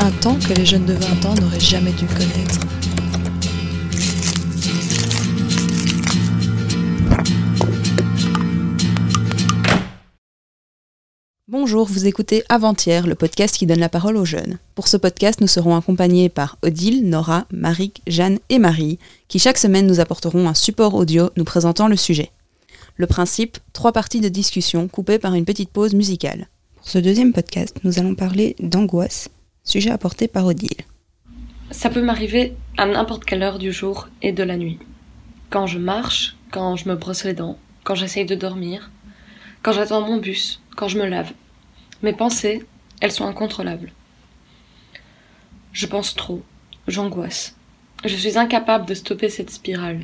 Un temps que les jeunes de 20 ans n'auraient jamais dû connaître. Bonjour, vous écoutez Avant-hier, le podcast qui donne la parole aux jeunes. Pour ce podcast, nous serons accompagnés par Odile, Nora, Marik, Jeanne et Marie, qui chaque semaine nous apporteront un support audio nous présentant le sujet. Le principe, trois parties de discussion coupées par une petite pause musicale. Pour ce deuxième podcast, nous allons parler d'angoisse, sujet apporté par Odile. Ça peut m'arriver à n'importe quelle heure du jour et de la nuit. Quand je marche, quand je me brosse les dents, quand j'essaye de dormir, quand j'attends mon bus, quand je me lave. Mes pensées, elles sont incontrôlables. Je pense trop, j'angoisse. Je suis incapable de stopper cette spirale.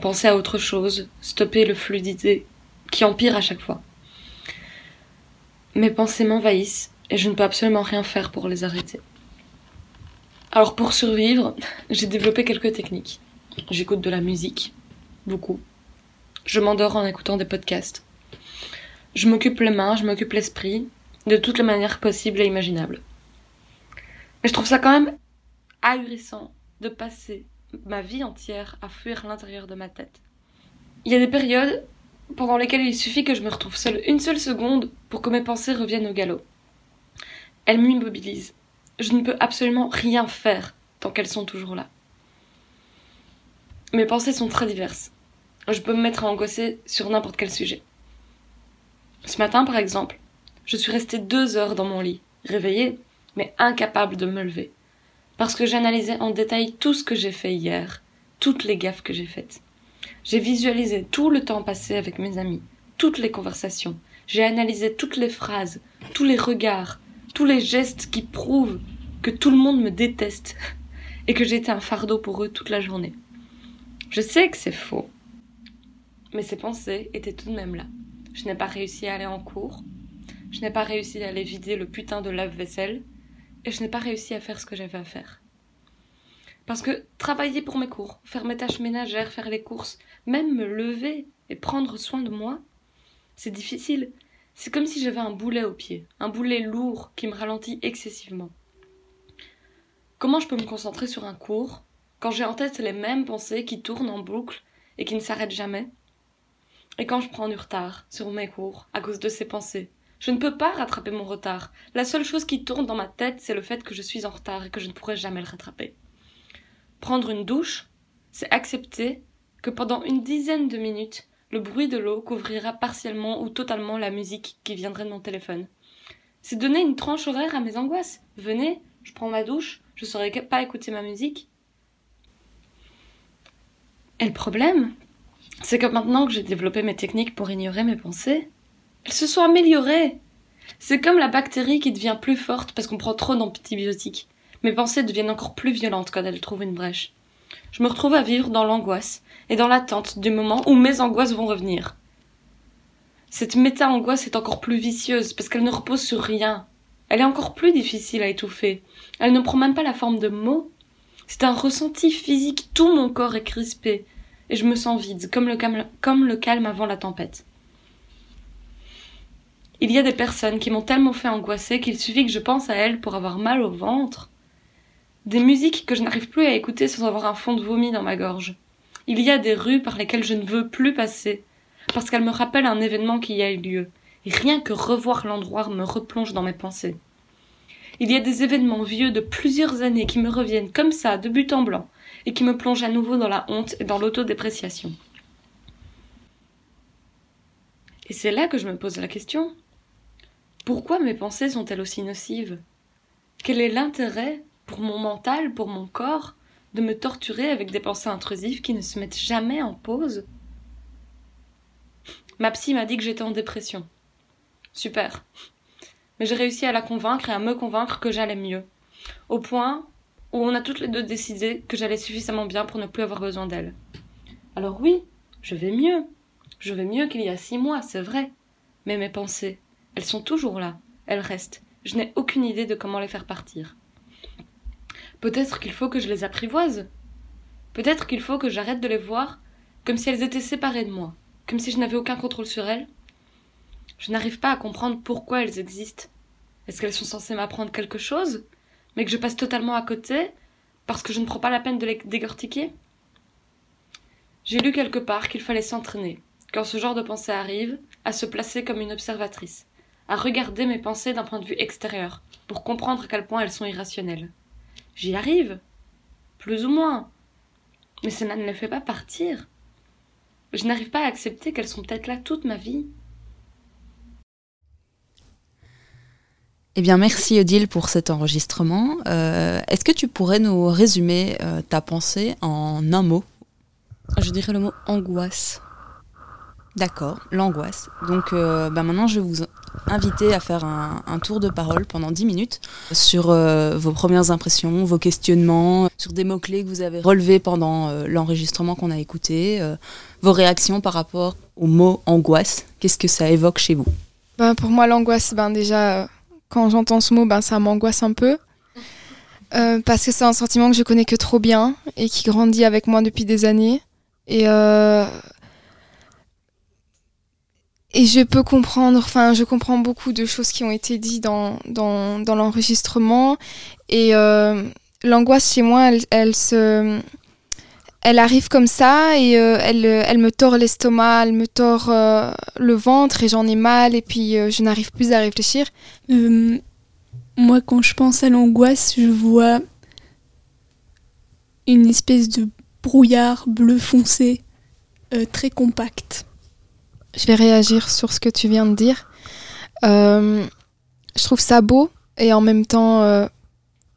Penser à autre chose, stopper le flux d'idées qui empire à chaque fois. Mes pensées m'envahissent et je ne peux absolument rien faire pour les arrêter. Alors pour survivre, j'ai développé quelques techniques. J'écoute de la musique, beaucoup. Je m'endors en écoutant des podcasts. Je m'occupe les mains, je m'occupe l'esprit, de toutes les manières possibles et imaginables. Mais je trouve ça quand même ahurissant de passer ma vie entière à fuir l'intérieur de ma tête. Il y a des périodes pendant lesquelles il suffit que je me retrouve seule une seule seconde pour que mes pensées reviennent au galop. Elles m'immobilisent. Je ne peux absolument rien faire tant qu'elles sont toujours là. Mes pensées sont très diverses. Je peux me mettre à angoisser sur n'importe quel sujet. Ce matin, par exemple, je suis restée deux heures dans mon lit, réveillée, mais incapable de me lever, parce que j'analysais en détail tout ce que j'ai fait hier, toutes les gaffes que j'ai faites. J'ai visualisé tout le temps passé avec mes amis, toutes les conversations. J'ai analysé toutes les phrases, tous les regards, tous les gestes qui prouvent que tout le monde me déteste et que j'étais un fardeau pour eux toute la journée. Je sais que c'est faux, mais ces pensées étaient tout de même là. Je n'ai pas réussi à aller en cours, je n'ai pas réussi à aller vider le putain de lave-vaisselle, et je n'ai pas réussi à faire ce que j'avais à faire. Parce que travailler pour mes cours, faire mes tâches ménagères, faire les courses, même me lever et prendre soin de moi, c'est difficile. C'est comme si j'avais un boulet au pied, un boulet lourd qui me ralentit excessivement. Comment je peux me concentrer sur un cours quand j'ai en tête les mêmes pensées qui tournent en boucle et qui ne s'arrêtent jamais? Et quand je prends du retard sur mes cours à cause de ces pensées Je ne peux pas rattraper mon retard. La seule chose qui tourne dans ma tête, c'est le fait que je suis en retard et que je ne pourrai jamais le rattraper. Prendre une douche, c'est accepter que pendant une dizaine de minutes, le bruit de l'eau couvrira partiellement ou totalement la musique qui viendrait de mon téléphone. C'est donner une tranche horaire à mes angoisses. Venez, je prends ma douche, je ne saurais pas écouter ma musique. Et le problème, c'est que maintenant que j'ai développé mes techniques pour ignorer mes pensées, elles se sont améliorées. C'est comme la bactérie qui devient plus forte parce qu'on prend trop d'antibiotiques. Mes pensées deviennent encore plus violentes quand elles trouvent une brèche. Je me retrouve à vivre dans l'angoisse et dans l'attente du moment où mes angoisses vont revenir. Cette méta-angoisse est encore plus vicieuse parce qu'elle ne repose sur rien. Elle est encore plus difficile à étouffer. Elle ne prend même pas la forme de mots. C'est un ressenti physique, tout mon corps est crispé, et je me sens vide, comme le calme, avant la tempête. Il y a des personnes qui m'ont tellement fait angoisser qu'il suffit que je pense à elles pour avoir mal au ventre. Des musiques que je n'arrive plus à écouter sans avoir un fond de vomi dans ma gorge. Il y a des rues par lesquelles je ne veux plus passer, parce qu'elles me rappellent un événement qui y a eu lieu, et rien que revoir l'endroit me replonge dans mes pensées. Il y a des événements vieux de plusieurs années qui me reviennent comme ça, de but en blanc, et qui me plongent à nouveau dans la honte et dans l'autodépréciation. Et c'est là que je me pose la question. Pourquoi mes pensées sont-elles aussi nocives? Quel est l'intérêt pour mon mental, pour mon corps, de me torturer avec des pensées intrusives qui ne se mettent jamais en pause Ma psy m'a dit que j'étais en dépression. Super. Mais j'ai réussi à la convaincre et à me convaincre que j'allais mieux. Au point où on a toutes les deux décidé que j'allais suffisamment bien pour ne plus avoir besoin d'elle. Alors oui, je vais mieux. Je vais mieux qu'il y a six mois, c'est vrai. Mais mes pensées, elles sont toujours là. Elles restent. Je n'ai aucune idée de comment les faire partir. Peut-être qu'il faut que je les apprivoise. Peut-être qu'il faut que j'arrête de les voir comme si elles étaient séparées de moi, comme si je n'avais aucun contrôle sur elles. Je n'arrive pas à comprendre pourquoi elles existent. Est-ce qu'elles sont censées m'apprendre quelque chose, mais que je passe totalement à côté parce que je ne prends pas la peine de les décortiquer? J'ai lu quelque part qu'il fallait s'entraîner, quand ce genre de pensée arrive, à se placer comme une observatrice, à regarder mes pensées d'un point de vue extérieur, pour comprendre à quel point elles sont irrationnelles. J'y arrive, plus ou moins, mais cela ne les fait pas partir. Je n'arrive pas à accepter qu'elles sont peut-être là toute ma vie. Eh bien, merci Odile pour cet enregistrement. Euh, est-ce que tu pourrais nous résumer euh, ta pensée en un mot? Je dirais le mot angoisse. D'accord, l'angoisse. Donc euh, bah, maintenant, je vais vous inviter à faire un, tour de parole pendant 10 minutes sur vos premières impressions, vos questionnements, sur des mots-clés que vous avez relevés pendant l'enregistrement qu'on a écouté, vos réactions par rapport au mot angoisse. Qu'est-ce que ça évoque chez vous? Ben, Pour moi, l'angoisse, ben, déjà quand j'entends ce mot, ben, ça m'angoisse un peu. Euh, parce que c'est un sentiment que je connais que trop bien et qui grandit avec moi depuis des années. Et, euh, et je peux comprendre, enfin, je comprends beaucoup de choses qui ont été dites dans, dans, l'enregistrement. Et euh, l'angoisse chez moi, elle, se. Elle arrive comme ça et elle, elle me tord l'estomac, elle me tord le ventre et j'en ai mal et puis je n'arrive plus à réfléchir. Euh, moi, quand je pense à l'angoisse, je vois une espèce de brouillard bleu foncé, euh, très compact. Je vais réagir sur ce que tu viens de dire. Euh, je trouve ça beau et en même temps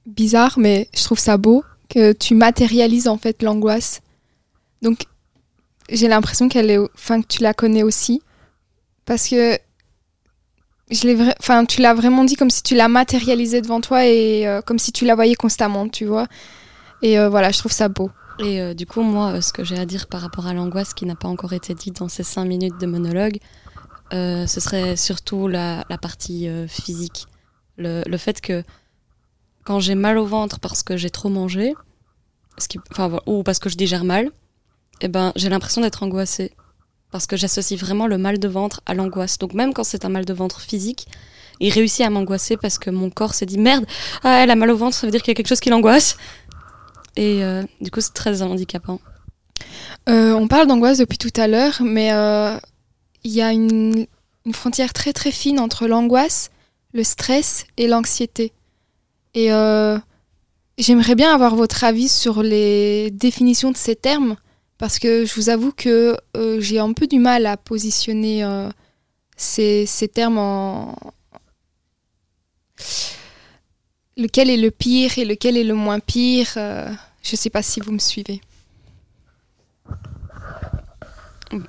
bizarre, mais je trouve ça beau que tu matérialises en fait l'angoisse. Donc j'ai l'impression qu'elle est, enfin que tu la connais aussi, parce que je enfin, tu l'as vraiment dit comme si tu l'as matérialisé devant toi et euh, comme si tu la voyais constamment, tu vois. Et euh, voilà, je trouve ça beau. Et euh, du coup, moi, ce que j'ai à dire par rapport à l'angoisse qui n'a pas encore été dit dans ces cinq minutes de monologue, ce serait surtout la, partie physique. Le, fait que quand j'ai mal au ventre parce que j'ai trop mangé, ce qui, ou parce que je digère mal, eh ben, j'ai l'impression d'être angoissée parce que j'associe vraiment le mal de ventre à l'angoisse. Donc même quand c'est un mal de ventre physique, il réussit à m'angoisser parce que mon corps s'est dit merde, ah, elle a mal au ventre, ça veut dire qu'il y a quelque chose qui l'angoisse. Et euh, du coup, c'est très handicapant. Euh, on parle d'angoisse depuis tout à l'heure, mais euh, il y a une, frontière très très fine entre l'angoisse, le stress et l'anxiété. Et j'aimerais bien avoir votre avis sur les définitions de ces termes parce que je vous avoue que j'ai un peu du mal à positionner ces, ces, termes en... Lequel est le pire et lequel est le moins pire euh, Je ne sais pas si vous me suivez.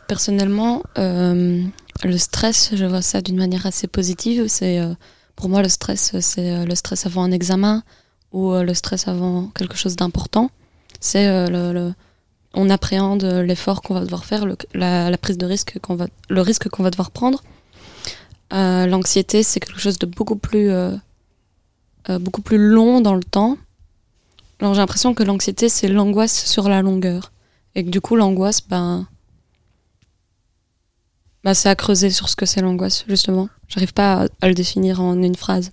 Personnellement, le stress, je vois ça d'une manière assez positive. C'est pour moi le stress, c'est le stress avant un examen ou le stress avant quelque chose d'important. C'est on appréhende l'effort qu'on va devoir faire, la, prise de risque qu'on va, le risque qu'on va devoir prendre. Euh, l'anxiété, c'est quelque chose de beaucoup plus, euh, beaucoup plus long dans le temps. Alors j'ai l'impression que l'anxiété, c'est l'angoisse sur la longueur. Et que du coup, l'angoisse, ben, ben, c'est à creuser sur ce que c'est l'angoisse, justement. J'arrive pas à, le définir en une phrase.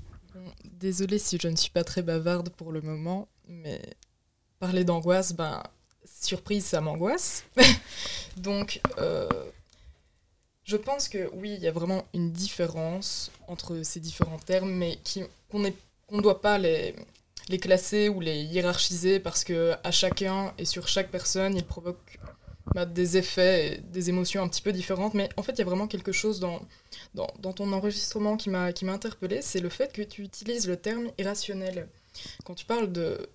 Désolée si je ne suis pas très bavarde pour le moment, mais parler d'angoisse, ben, surprise, ça m'angoisse. Donc, euh, je pense que oui, il y a vraiment une différence entre ces différents termes, mais qu'on ne doit pas les, classer ou les hiérarchiser parce que à chacun et sur chaque personne, ils provoquent bah, des effets et des émotions un petit peu différentes. Mais en fait, il y a vraiment quelque chose dans, dans, ton enregistrement qui m'a interpellé, c'est le fait que tu utilises le terme irrationnel. Quand tu parles de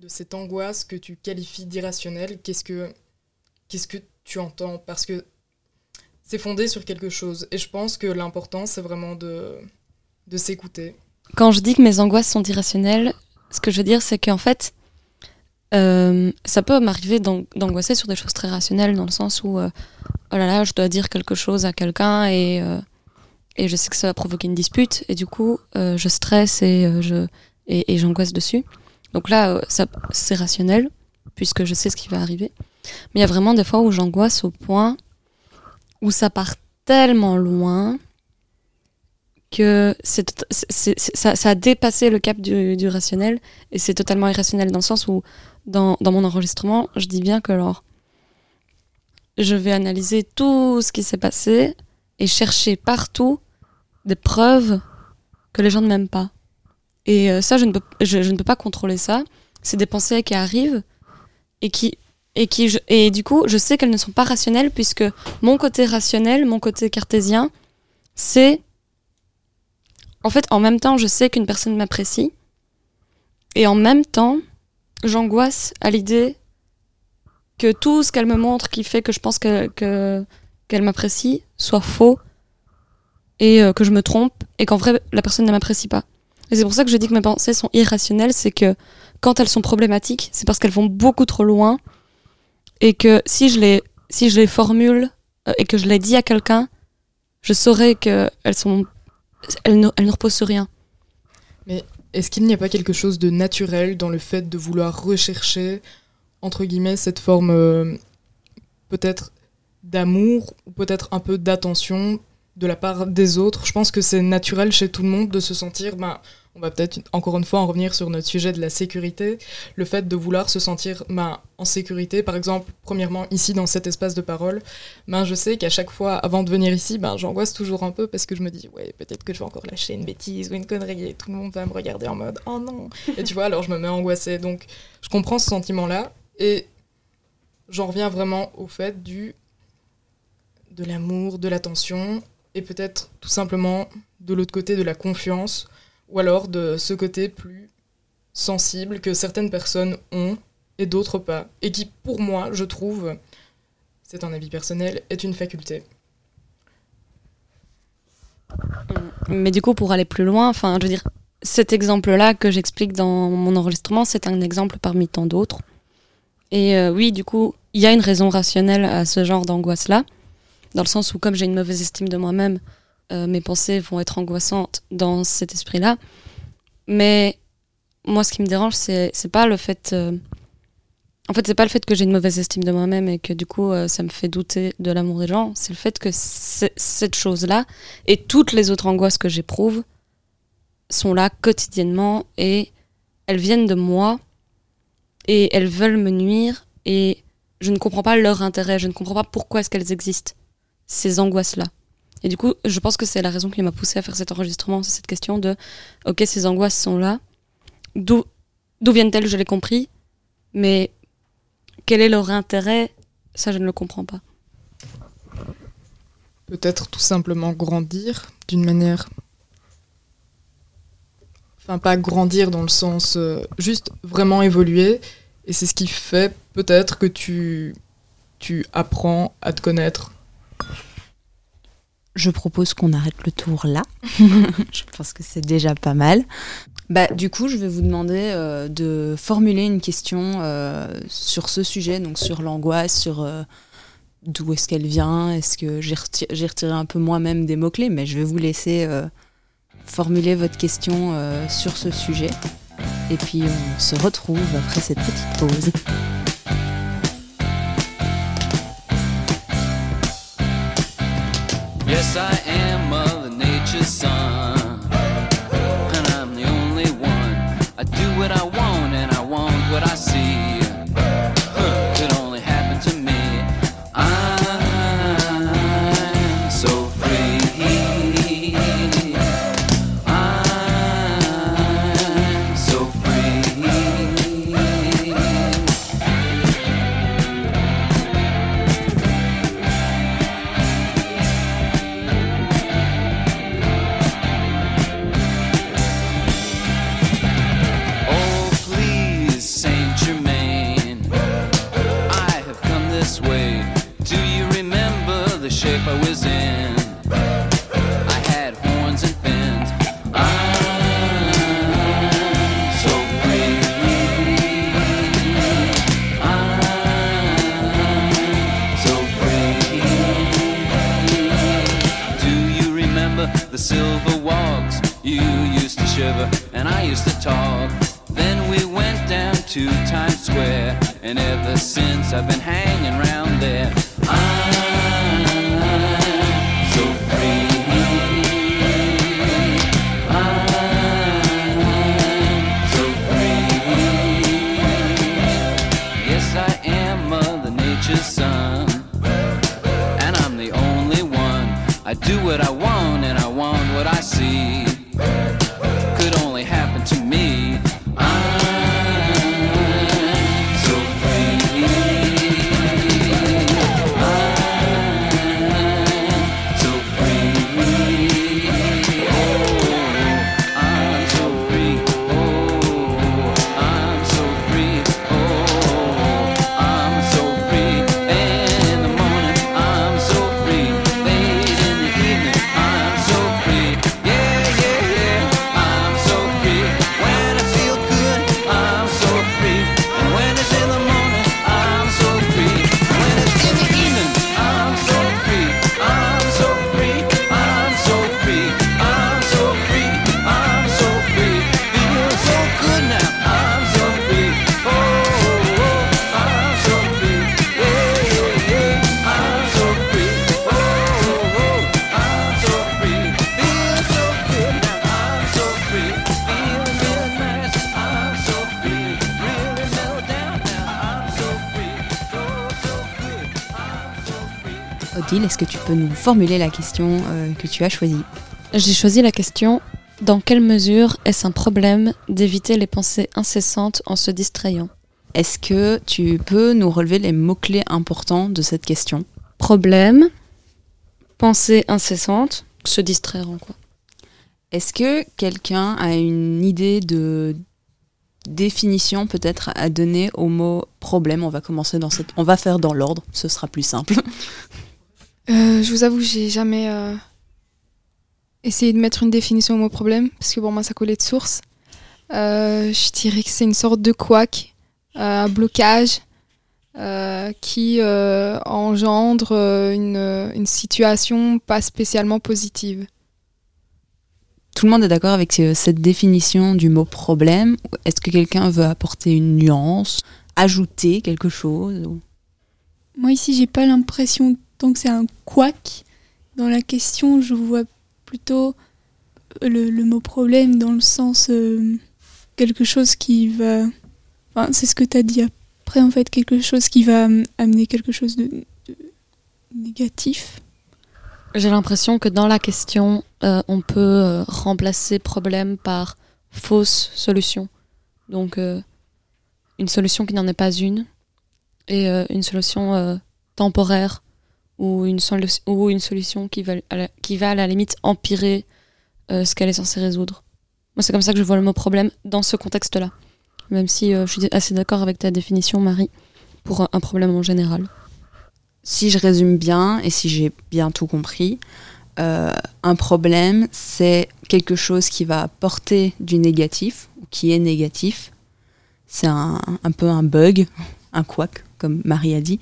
de cette angoisse que tu qualifies d'irrationnelle, qu'est-ce que, qu'est-ce que tu entends? Parce que c'est fondé sur quelque chose. Et je pense que l'important, c'est vraiment de, de s'écouter. Quand je dis que mes angoisses sont irrationnelles, ce que je veux dire, c'est qu'en fait, euh, ça peut m'arriver d'angoisser sur des choses très rationnelles, dans le sens où, euh, oh là là, je dois dire quelque chose à quelqu'un et, euh, et je sais que ça va provoquer une dispute, et du coup, je stresse et, je, et j'angoisse dessus. Donc là, euh, c'est rationnel, puisque je sais ce qui va arriver. Mais il y a vraiment des fois où j'angoisse au point où ça part tellement loin que ça, a dépassé le cap du, rationnel et c'est totalement irrationnel dans le sens où dans, dans mon enregistrement, je dis bien que alors je vais analyser tout ce qui s'est passé et chercher partout des preuves que les gens ne m'aiment pas. Et euh, ça, je ne, peux, je, ne peux pas contrôler ça. C'est des pensées qui arrivent et qui et qui et du coup, je sais qu'elles ne sont pas rationnelles puisque mon côté rationnel, mon côté cartésien, c'est en fait en même temps, je sais qu'une personne m'apprécie et en même temps, j'angoisse à l'idée que tout ce qu'elle me montre qui fait que je pense que que- qu'elle m'apprécie soit faux et euh, que je me trompe et qu'en vrai la personne ne m'apprécie pas. Et c'est pour ça que je dis que mes pensées sont irrationnelles, c'est que quand elles sont problématiques, c'est parce qu'elles vont beaucoup trop loin et que si je les formule euh, et que je les dis à quelqu'un, je saurais que elles sont elles ne, reposent sur rien. Est-ce qu'il n'y a pas quelque chose de naturel dans le fait de vouloir rechercher, entre guillemets, cette forme euh, peut-être d'amour ou peut-être un peu d'attention de la part des autres? Je pense que c'est naturel chez tout le monde de se sentir, ben, on va peut-être encore une fois en revenir sur notre sujet de la sécurité, le fait de vouloir se sentir ben, en sécurité. Par exemple, premièrement, ici dans cet espace de parole, ben, je sais qu'à chaque fois, avant de venir ici, ben, j'angoisse toujours un peu parce que je me dis, ouais, peut-être que je vais encore lâcher une bêtise ou une connerie et tout le monde va me regarder en mode, oh non. Et tu vois, alors je me mets angoissée. Donc, je comprends ce sentiment-là et j'en reviens vraiment au fait du de l'amour, de l'attention et peut-être tout simplement de l'autre côté de la confiance ou alors de ce côté plus sensible que certaines personnes ont et d'autres pas et qui pour moi je trouve c'est un avis personnel est une faculté Mais du coup, pour aller plus loin, enfin, je veux dire, cet exemple-là que j'explique dans mon enregistrement, c'est un exemple parmi tant d'autres. Et euh, oui, du coup, il y a une raison rationnelle à ce genre d'angoisse-là, dans le sens où, comme j'ai une mauvaise estime de moi-même, euh, mes pensées vont être angoissantes dans cet esprit-là. Mais moi, ce qui me dérange, c'est c'est pas le fait. euh, En fait, c'est pas le fait que j'ai une mauvaise estime de moi-même et que du coup, euh, ça me fait douter de l'amour des gens. C'est le fait que cette chose-là et toutes les autres angoisses que j'éprouve sont là quotidiennement et elles viennent de moi et elles veulent me nuire et je ne comprends pas leur intérêt, je ne comprends pas pourquoi est-ce qu'elles existent, ces angoisses-là. Et du coup, je pense que c'est la raison qui m'a poussé à faire cet enregistrement, c'est cette question de, ok, ces angoisses sont là, d'où d'où viennent-elles, je l'ai compris, mais quel est leur intérêt, ça je ne le comprends pas. peut-être tout simplement grandir d'une manière enfin pas grandir dans le sens euh, juste vraiment évoluer. Et c'est ce qui fait peut-être que tu tu apprends à te connaître Je propose qu'on arrête le tour là. je pense que c'est déjà pas mal. Bah, du coup, je vais vous demander euh, de formuler une question euh, sur ce sujet, donc sur l'angoisse, sur euh, d'où est-ce qu'elle vient. Est-ce que j'ai reti- j'ai retiré un peu moi-même des mots-clés, mais je vais vous laisser formuler votre question sur ce sujet. Et puis, on se retrouve après cette petite pause. Yes, I am Mother Nature's son. And I'm the only one. I do what I used to talk. Then we went down to Times Square, and ever since I've been hanging around there. I'm so free. I'm so free. Yes, I am Mother Nature's son, and I'm the only one. I do what I want, and I want what I see. Peux nous formuler la question euh, que tu as choisie. J'ai choisi la question dans quelle mesure est-ce un problème d'éviter les pensées incessantes en se distrayant? Est-ce que tu peux nous relever les mots-clés importants de cette question? Problème, pensée incessante, se distraire en quoi? Est-ce que quelqu'un a une idée de définition peut-être à donner au mot problème? On va commencer dans cette... On va faire dans l'ordre, ce sera plus simple. Euh, je vous avoue, j'ai jamais euh, essayé de mettre une définition au mot problème, parce que pour moi, ça collait de source. Euh, je dirais que c'est une sorte de couac, euh, un blocage euh, qui euh, engendre une, une situation pas spécialement positive. Tout le monde est d'accord avec cette définition du mot problème Est-ce que quelqu'un veut apporter une nuance, ajouter quelque chose Moi ici, j'ai pas l'impression que c'est un couac. Dans la question, je vois plutôt le, mot problème dans le sens euh, quelque chose qui va. C'est ce que tu as dit après, en fait, quelque chose qui va euh, amener quelque chose de, négatif. J'ai l'impression que dans la question, euh, on peut remplacer problème par fausse solution. Donc, une solution qui n'en est pas une, et une solution temporaire, ou une, ou une solution qui va, à la, qui va à la limite empirer euh, ce qu'elle est censée résoudre. Moi, c'est comme ça que je vois le mot problème dans ce contexte-là. Même si euh, je suis assez d'accord avec ta définition, Marie, pour un- un problème en général. Si je résume bien et si j'ai bien tout compris, euh, un problème, c'est quelque chose qui va porter du négatif, ou qui est négatif. C'est un, un peu un bug, un couac, comme Marie a dit.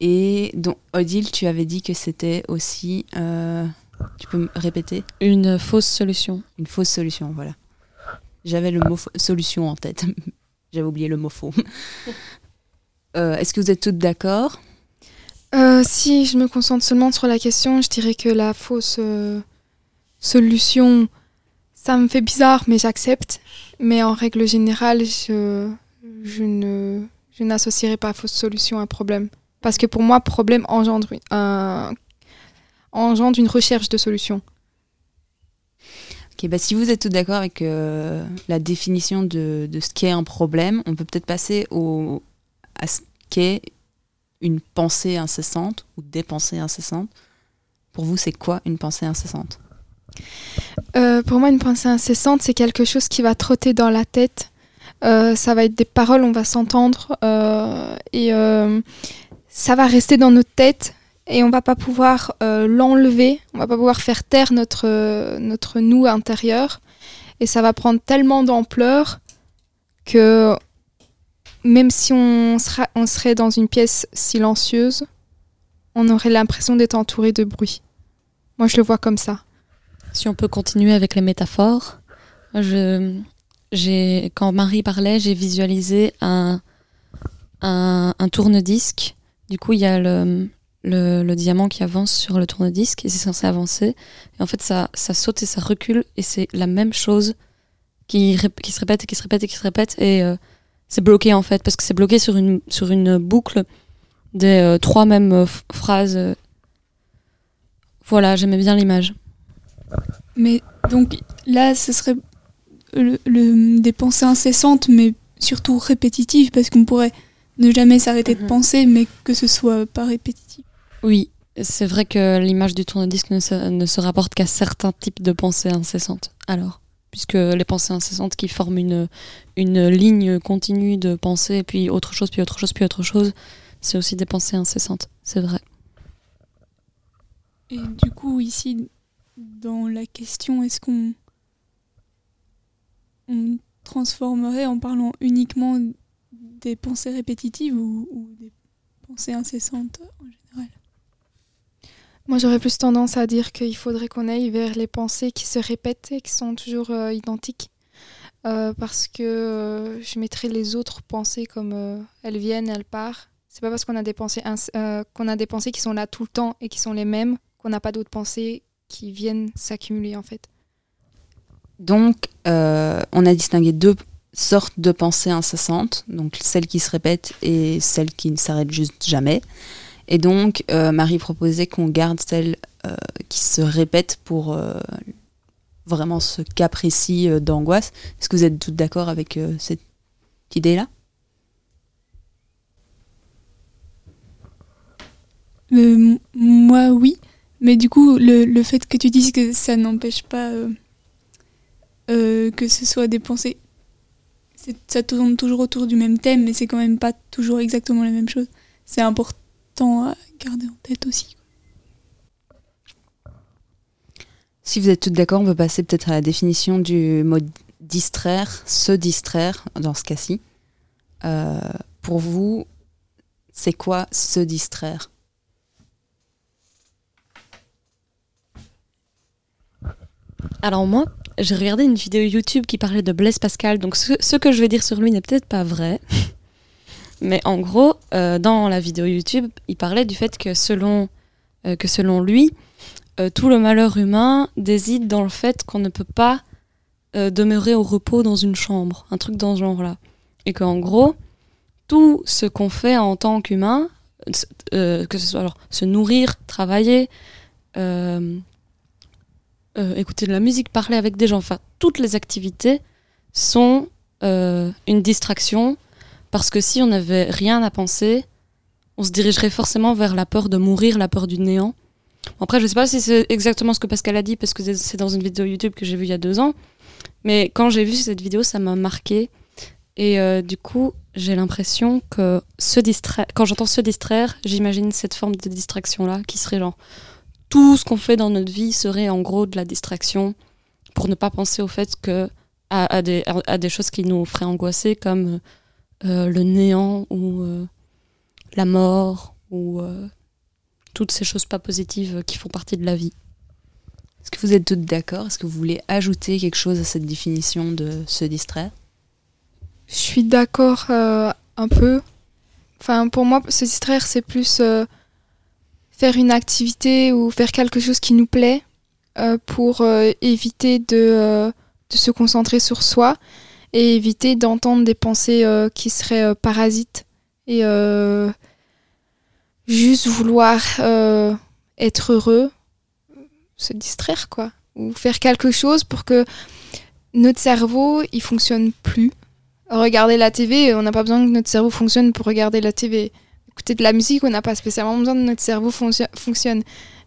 Et donc, Odile, tu avais dit que c'était aussi. euh, tu peux me répéter? Une fausse solution. Une fausse solution, voilà. J'avais le mot solution en tête. J'avais oublié le mot faux. Euh, Est-ce que vous êtes toutes d'accord? Euh, si je me concentre seulement sur la question, je dirais que la fausse euh, solution, ça me fait bizarre, mais j'accepte. Mais en règle générale, je, je ne je n'associerai pas fausse solution à problème. Parce que pour moi, problème engendre, une- un, engendre une recherche de solution. Ok, bah si vous êtes tous d'accord avec euh, la définition de, de ce qu'est un problème, on peut peut-être passer au, à ce qu'est une pensée incessante ou des pensées incessantes. Pour vous, c'est quoi une pensée incessante? Euh, pour moi, une pensée incessante, c'est quelque chose qui va trotter dans la tête. Euh, ça va être des paroles, on va s'entendre euh, et euh, ça va rester dans notre tête et on va pas pouvoir euh, l'enlever, on va pas pouvoir faire taire notre, euh, notre nous intérieur et ça va prendre tellement d'ampleur que même si on, sera, on serait dans une pièce silencieuse, on aurait l'impression d'être entouré de bruit. Moi, je le vois comme ça. Si on peut continuer avec les métaphores, je, j'ai, quand Marie parlait, j'ai visualisé un, un tourne-disque. Du coup, il y a le, le, diamant qui avance sur le tourne-disque et c'est censé avancer. Et en fait, ça, ça saute et ça recule et c'est la même chose qui, qui se répète et qui se répète et qui se répète. Et euh, c'est bloqué en fait, parce que c'est bloqué sur une, sur une boucle des euh, trois mêmes euh, phrases Voilà, j'aimais bien l'image. Mais donc là, ce serait le- des pensées incessantes, mais surtout répétitives, parce qu'on pourrait ne jamais s'arrêter de Mhm. penser, mais que ce soit pas répétitif. Oui, c'est vrai que l'image du tourne-disque ne se, ne se rapporte qu'à certains types de pensées incessantes. Alors, puisque les pensées incessantes qui forment une, une ligne continue de pensée, puis autre chose, puis autre chose, puis autre chose, c'est aussi des pensées incessantes. C'est vrai. Et du coup, ici, dans la question, est-ce qu'on on transformerait en parlant uniquement des pensées répétitives ou, ou des pensées incessantes en général Moi, j'aurais plus tendance à dire qu'il faudrait qu'on aille vers les pensées qui se répètent et qui sont toujours euh, identiques. Euh, parce que euh, je mettrais les autres pensées comme euh, elles viennent, elles partent. C'est pas parce qu'on a des pensées euh, qu'on a des pensées qui sont là tout le temps et qui sont les mêmes qu'on n'a pas d'autres pensées qui viennent s'accumuler en fait. Donc, euh, on a distingué deux sortes de pensées incessantes, donc celles qui se répètent et celles qui ne s'arrêtent juste jamais. Et donc, euh, Marie proposait qu'on garde celles euh, qui se répètent pour euh, vraiment ce cas précis d'angoisse. Est-ce que vous êtes toutes d'accord avec cette idée-là? Moi, oui. Mais du coup, le, le fait que tu dises que ça n'empêche pas que ce soit des pensées. Ça tourne toujours autour du même thème, mais c'est quand même pas toujours exactement la même chose. C'est important à garder en tête aussi. Si vous êtes toutes d'accord, on peut passer peut-être à la définition du mot distraire, se distraire dans ce cas-ci. Euh, pour vous, c'est quoi se distraire? Alors moi, j'ai regardé une vidéo YouTube qui parlait de Blaise Pascal, donc ce, que je vais dire sur lui n'est peut-être pas vrai. Mais en gros, euh, dans la vidéo YouTube, il parlait du fait que selon, euh, que selon lui, euh, tout le malheur humain réside dans le fait qu'on ne peut pas demeurer au repos dans une chambre, un truc dans ce genre-là. Et qu'en gros, tout ce qu'on fait en tant qu'humain, que ce soit alors se nourrir, travailler, euh, écouter de la musique, parler avec des gens, enfin, toutes les activités sont euh, une distraction parce que si on n'avait rien à penser, on se dirigerait forcément vers la peur de mourir, la peur du néant. Après, je sais pas si c'est exactement ce que Pascal a dit parce que c'est dans une vidéo YouTube que j'ai vue il y a deux ans, mais quand j'ai vu cette vidéo, ça m'a marqué et euh, du coup, j'ai l'impression que se distraire, quand j'entends se distraire, j'imagine cette forme de distraction là qui serait genre tout ce qu'on fait dans notre vie serait en gros de la distraction pour ne pas penser au fait que à, à des, à, à des choses qui nous feraient angoisser comme euh, le néant ou euh, la mort ou euh, toutes ces choses pas positives qui font partie de la vie. Est-ce que vous êtes toutes d'accord? Est-ce que vous voulez ajouter quelque chose à cette définition de se distraire? Je suis d'accord euh, un peu. Enfin, pour moi, se distraire, c'est plus euh, faire une activité ou faire quelque chose qui nous plaît euh, pour euh, éviter de, euh, de se concentrer sur soi et éviter d'entendre des pensées qui seraient parasites et juste vouloir être heureux, se distraire quoi, ou faire quelque chose pour que notre cerveau il fonctionne plus regarder la TV, on n'a pas besoin que notre cerveau fonctionne pour regarder la TV. Écouter de la musique, on n'a pas spécialement besoin que notre cerveau fonctionne.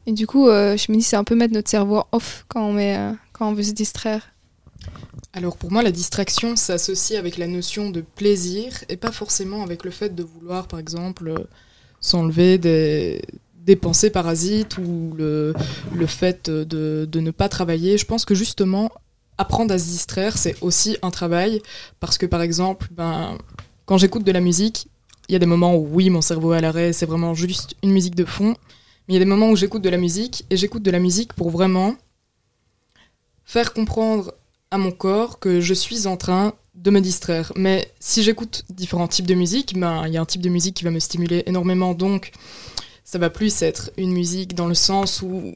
Et du coup, euh, je me dis c'est un peu mettre notre cerveau off quand on, met, euh, quand on veut se distraire. Alors pour moi, la distraction s'associe avec la notion de plaisir et pas forcément avec le fait de vouloir, par exemple, euh, s'enlever des, des pensées parasites ou le, le fait de, de ne pas travailler. Je pense que justement, apprendre à se distraire, c'est aussi un travail parce que, par exemple, ben, quand j'écoute de la musique, il y a des moments où oui, mon cerveau est à l'arrêt, c'est vraiment juste une musique de fond. Mais il y a des moments où j'écoute de la musique et j'écoute de la musique pour vraiment faire comprendre à mon corps que je suis en train de me distraire. Mais si j'écoute différents types de musique, ben il y a un type de musique qui va me stimuler énormément, donc ça va plus être une musique dans le sens où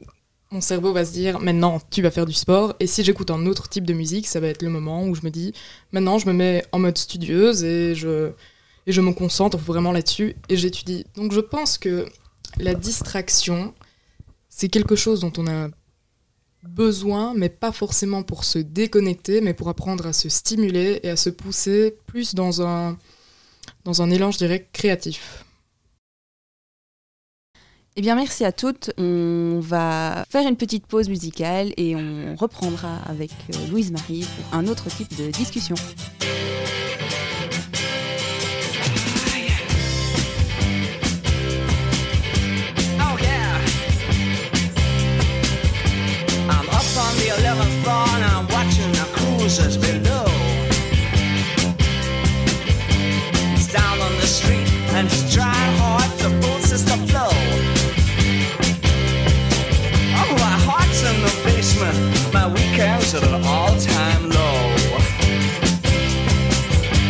mon cerveau va se dire maintenant tu vas faire du sport, et si j'écoute un autre type de musique, ça va être le moment où je me dis maintenant je me mets en mode studieuse et je et je me concentre vraiment là-dessus et j'étudie. Donc je pense que la distraction c'est quelque chose dont on a besoin, mais pas forcément pour se déconnecter, mais pour apprendre à se stimuler et à se pousser plus dans un, dans un élan, je dirais, créatif. Eh bien, merci à toutes. On va faire une petite pause musicale et on reprendra avec euh, Louise Marie pour un autre type de discussion. 11th floor I'm watching the cruisers below. It's down on the street and it's trying hard to forces the flow. Oh, my heart's in the basement. My weekends at an all-time low.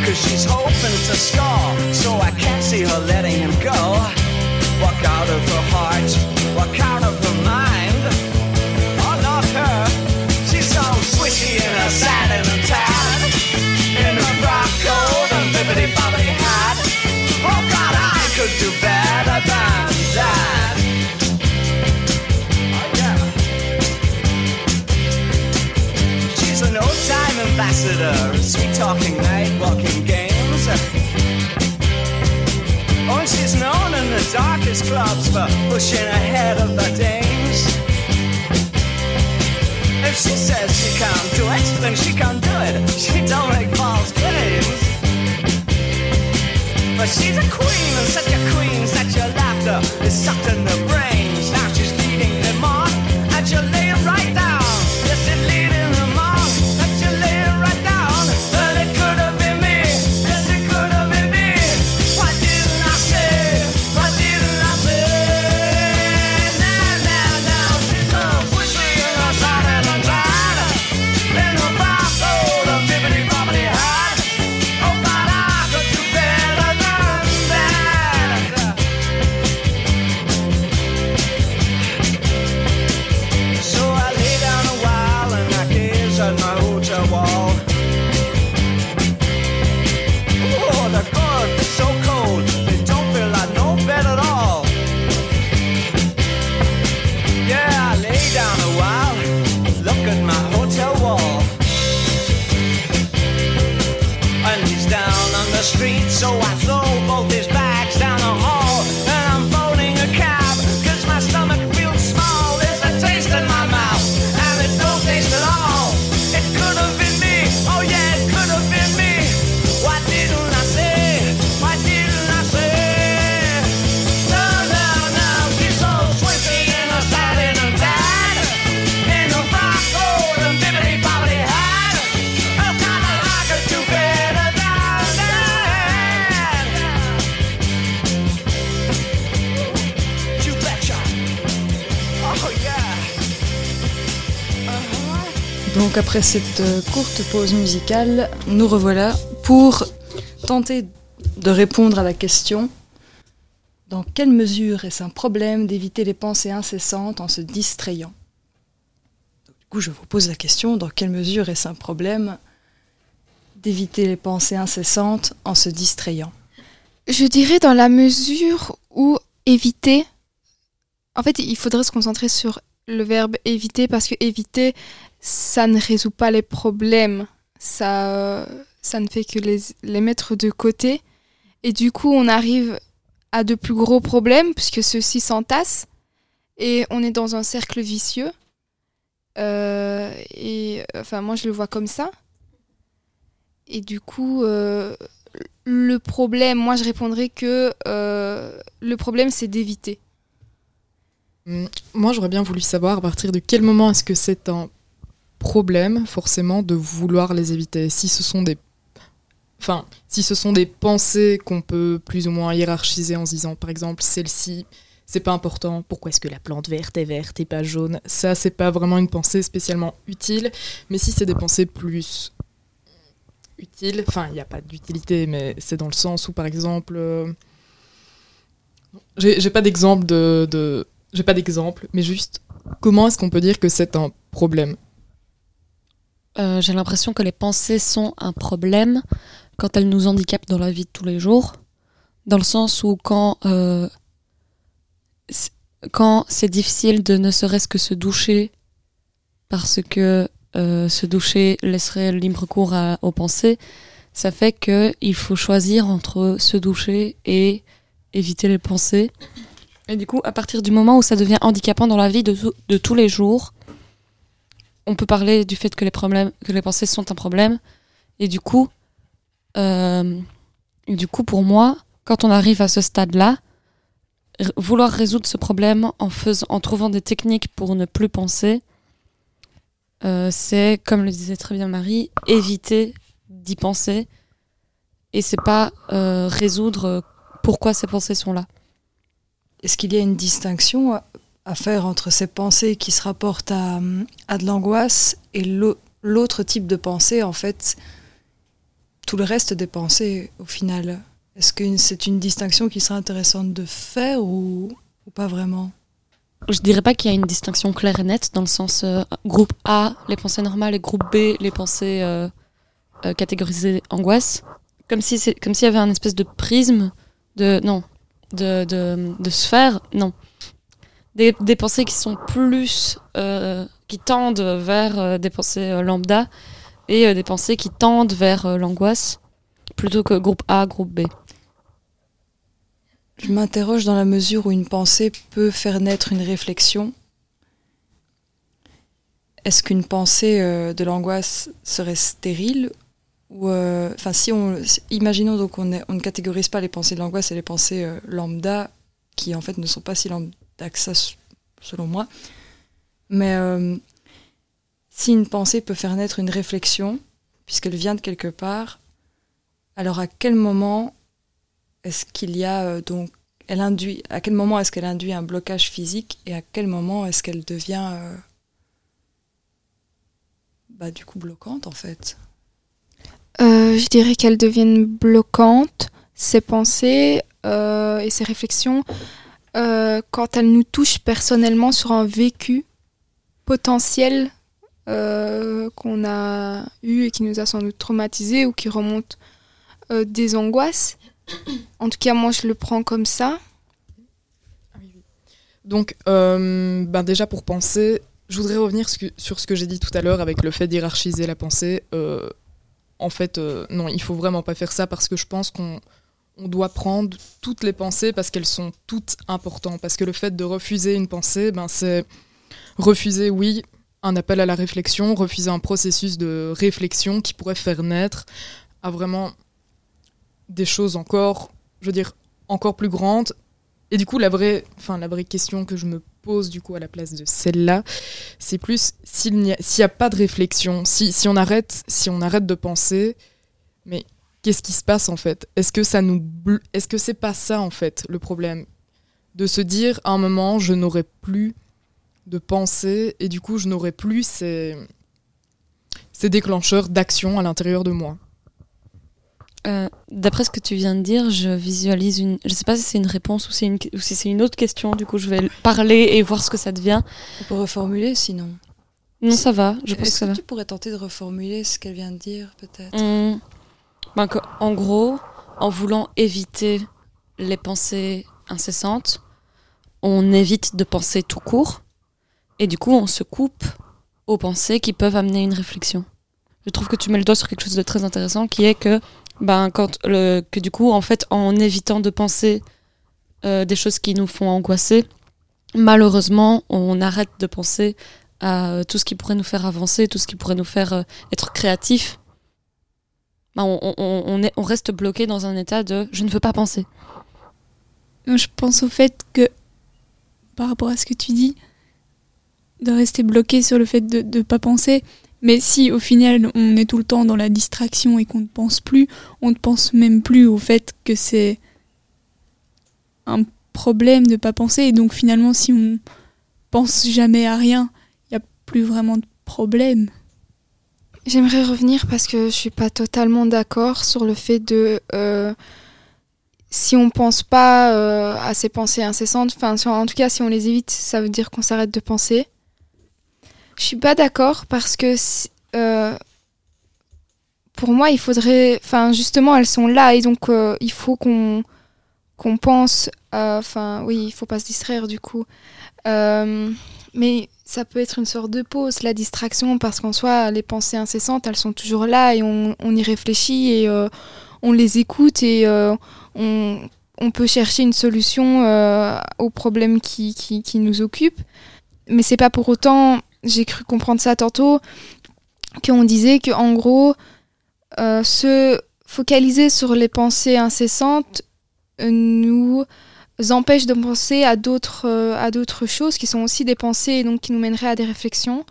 Cause she's hoping to score, so I can't see her letting him go. Walk out of her ambassador, uh, sweet talking night walking games. Oh, she's known in the darkest clubs for pushing ahead of the dames. If she says she can't do it, then she can't Donc après cette euh, courte pause musicale, nous revoilà pour tenter de répondre à la question dans quelle mesure est-ce un problème d'éviter les pensées incessantes en se distrayant? Du coup, je vous pose la question dans quelle mesure est-ce un problème d'éviter les pensées incessantes en se distrayant? Je dirais dans la mesure où éviter. En fait, il faudrait se concentrer sur le verbe éviter parce que éviter, ça ne résout pas les problèmes. Ça, ça ne fait que les, les mettre de côté. Et du coup, on arrive à de plus gros problèmes puisque ceux-ci s'entassent et on est dans un cercle vicieux. Euh, et enfin, moi, je le vois comme ça. Et du coup, euh, le problème, moi, je répondrais que euh, le problème, c'est d'éviter. Hum, Moi, j'aurais bien voulu savoir à partir de quel moment est-ce que c'est un problème, forcément, de vouloir les éviter. Si ce sont des, enfin, si ce sont des pensées qu'on peut plus ou moins hiérarchiser en se disant, par exemple, celle-ci, c'est pas important. Pourquoi est-ce que la plante verte est verte et pas jaune? Ça, c'est pas vraiment une pensée spécialement utile. Mais si c'est des pensées plus utiles, enfin, il n'y a pas d'utilité, mais c'est dans le sens où, par exemple, euh, j'ai pas d'exemple de, de j'ai pas d'exemple, mais juste comment est-ce qu'on peut dire que c'est un problème? Euh, J'ai l'impression que les pensées sont un problème quand elles nous handicapent dans la vie de tous les jours, dans le sens où quand euh, quand c'est difficile de ne serait-ce que se doucher, parce que euh, se doucher laisserait libre cours aux pensées, ça fait que il faut choisir entre se doucher et éviter les pensées. Et du coup, à partir du moment où ça devient handicapant dans la vie de, de tous les jours, on peut parler du fait que les problèmes, que les pensées sont un problème. Et du coup, euh, du coup, pour moi, quand on arrive à ce stade-là, vouloir résoudre ce problème en, faisant, en trouvant des techniques pour ne plus penser, euh, c'est, comme le disait très bien Marie, éviter d'y penser. Et c'est pas euh, résoudre pourquoi ces pensées sont là. Est-ce qu'il y a une distinction à, faire entre ces pensées qui se rapportent à, à de l'angoisse et l'au- l'autre type de pensée, en fait, tout le reste des pensées au final. Est-ce que c'est une distinction qui serait intéressante de faire ou, ou pas vraiment? Je dirais pas qu'il y a une distinction claire et nette dans le sens euh, groupe A, les pensées normales, et groupe B, les pensées euh, euh, catégorisées angoisse. Comme si comme s'il y avait un espèce de prisme de non de, de sphère non des, pensées qui sont plus euh, qui tendent vers euh, des pensées euh, lambda et des pensées qui tendent vers l'angoisse plutôt que groupe A groupe B. Je m'interroge dans la mesure où une pensée peut faire naître une réflexion. Est-ce qu'une pensée de l'angoisse serait stérile ou enfin si on imaginons donc on, ne catégorise pas les pensées de l'angoisse et les pensées lambda qui en fait ne sont pas si lambda que ça s- selon moi. Mais euh, si une pensée peut faire naître une réflexion puisqu'elle vient de quelque part, alors à quel moment est-ce qu'il y a euh, donc elle induit à quel moment est-ce qu'elle induit un blocage physique et à quel moment est-ce qu'elle devient euh, bah, du coup bloquante en fait? Je dirais qu'elles deviennent bloquantes, ces pensées et ces réflexions, euh, quand elles nous touchent personnellement sur un vécu potentiel euh, qu'on a eu et qui nous a sans doute traumatisé ou qui remonte euh, des angoisses. En tout cas, moi, je le prends comme ça. Donc, ben déjà pour penser, je voudrais revenir sur ce que j'ai dit tout à l'heure avec le fait d'hierarchiser la pensée. En fait, non, il faut vraiment pas faire ça parce que je pense qu'on on doit prendre toutes les pensées parce qu'elles sont toutes importantes. Parce que le fait de refuser une pensée, ben c'est refuser, oui, un appel à la réflexion, refuser un processus de réflexion qui pourrait faire naître à vraiment des choses encore, je veux dire, encore plus grandes. Et du coup, la vraie, enfin, la vraie question que je me pose du coup à la place de celle-là, c'est plus s'il n'y a, a pas de réflexion, si, si on arrête, si on arrête de penser, qu'est-ce qui se passe en fait? Est-ce que ça nous, est-ce que c'est pas ça en fait le problème? De se dire à un moment je n'aurai plus de pensée et du coup je n'aurai plus ces, ces déclencheurs d'action à l'intérieur de moi. Euh, D'après ce que tu viens de dire, je visualise une. Je sais pas si c'est une réponse ou, c'est une... ou si c'est une autre question. Du coup, je vais parler et voir ce que ça devient. On peut reformuler sinon. Non, ça va. Je pense que Est-ce ça que va. tu pourrais tenter de reformuler ce qu'elle vient de dire peut-être? Hum, ben, en gros, en voulant éviter les pensées incessantes, on évite de penser tout court. Et du coup, on se coupe aux pensées qui peuvent amener une réflexion. Je trouve que tu mets le doigt sur quelque chose de très intéressant qui est que, ben, quand que du coup, en fait, en évitant de penser euh, des choses qui nous font angoisser, malheureusement, on arrête de penser à euh, tout ce qui pourrait nous faire avancer, tout ce qui pourrait nous faire euh, être créatif. Ben, on, on- est, on reste bloqué dans un état de je ne veux pas penser. Je pense au fait que, par rapport à ce que tu dis, de rester bloqué sur le fait de ne pas penser. Mais si au final on est tout le temps dans la distraction et qu'on ne pense plus, on ne pense même plus au fait que c'est un problème de pas penser. Et donc finalement, si on pense jamais à rien, il n'y a plus vraiment de problème. J'aimerais revenir parce que je suis pas totalement d'accord sur le fait de euh, si on pense pas euh, à ces pensées incessantes, enfin en tout cas si on les évite, ça veut dire qu'on s'arrête de penser. Je suis pas d'accord parce que euh, pour moi il faudrait, enfin justement elles sont là et donc il faut qu'on qu'on pense, enfin oui, il faut pas se distraire du coup, mais ça peut être une sorte de pause, la distraction, parce qu'en soi, les pensées incessantes, elles sont toujours là et on, y réfléchit et euh, on les écoute et euh, on, peut chercher une solution euh, aux problèmes qui, qui, nous occupent. Mais c'est pas pour autant, j'ai cru comprendre ça tantôt, qu'on disait que en gros, euh, se focaliser sur les pensées incessantes nous empêche de penser à d'autres euh, à d'autres choses qui sont aussi des pensées et donc qui nous mèneraient à des réflexions.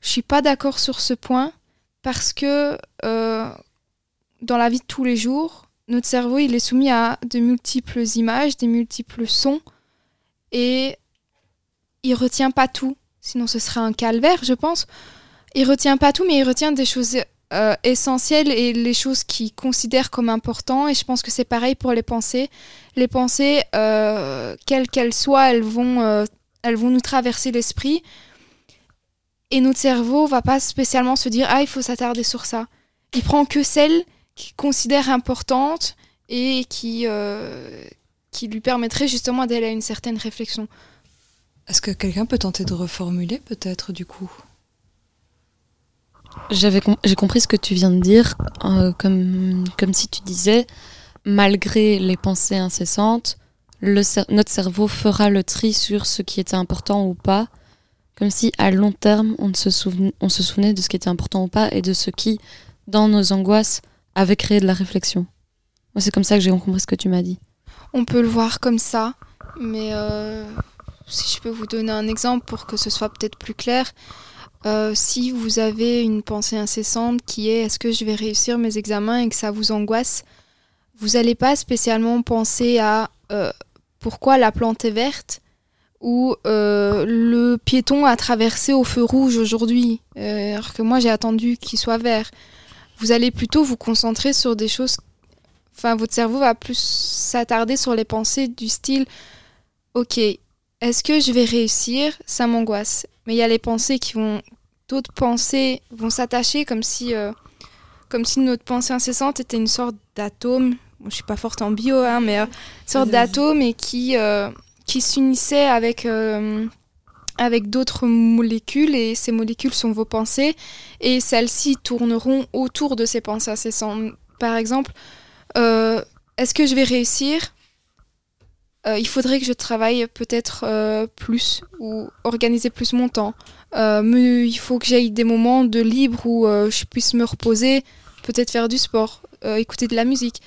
Je suis pas d'accord sur ce point parce que euh, dans la vie de tous les jours, notre cerveau il est soumis à de multiples images, des multiples sons et il retient pas tout. Sinon ce serait un calvaire, je pense. Il retient pas tout, mais il retient des choses euh, essentielles et les choses qu'il considère comme importantes. Et je pense que c'est pareil pour les pensées. Les pensées, euh, quelles qu'elles soient, elles vont, euh, elles vont nous traverser l'esprit. Et notre cerveau va pas spécialement se dire ah il faut s'attarder sur ça. Il prend que celles qu'il considère importantes et qui euh, qui lui permettraient justement d'aller à une certaine réflexion. Est-ce que quelqu'un peut tenter de reformuler peut-être du coup? J'avais j'ai compris ce que tu viens de dire, euh, comme, comme si tu disais, malgré les pensées incessantes, le notre cerveau fera le tri sur ce qui était important ou pas, comme si à long terme on, se, on se souvenait de ce qui était important ou pas et de ce qui, dans nos angoisses, avait créé de la réflexion. C'est comme ça que j'ai compris ce que tu m'as dit. On peut le voir comme ça, mais euh, si je peux vous donner un exemple pour que ce soit peut-être plus clair, euh, si vous avez une pensée incessante qui est est-ce que je vais réussir mes examens et que ça vous angoisse, vous n'allez pas spécialement penser à euh, pourquoi la plante est verte ou euh, le piéton a traversé au feu rouge aujourd'hui, alors que moi j'ai attendu qu'il soit vert. Vous allez plutôt vous concentrer sur des choses enfin votre cerveau va plus s'attarder sur les pensées du style OK, est-ce que je vais réussir? Ça m'angoisse. Mais il y a les pensées qui vont d'autres pensées vont s'attacher comme si euh, comme si notre pensée incessante était une sorte d'atome. Bon, je suis pas forte en bio hein, mais euh, une sorte d'atome et qui euh, qui s'unissait avec avec d'autres molécules et ces molécules sont vos pensées et celles-ci tourneront autour de ces pensées incessantes. Par exemple, euh, est-ce que je vais réussir Euh, Il faudrait que je travaille peut-être euh, plus ou organiser plus mon temps. Euh, me- il faut que j'aille des moments de libre où je puisse me reposer, peut-être faire du sport, écouter de la musique.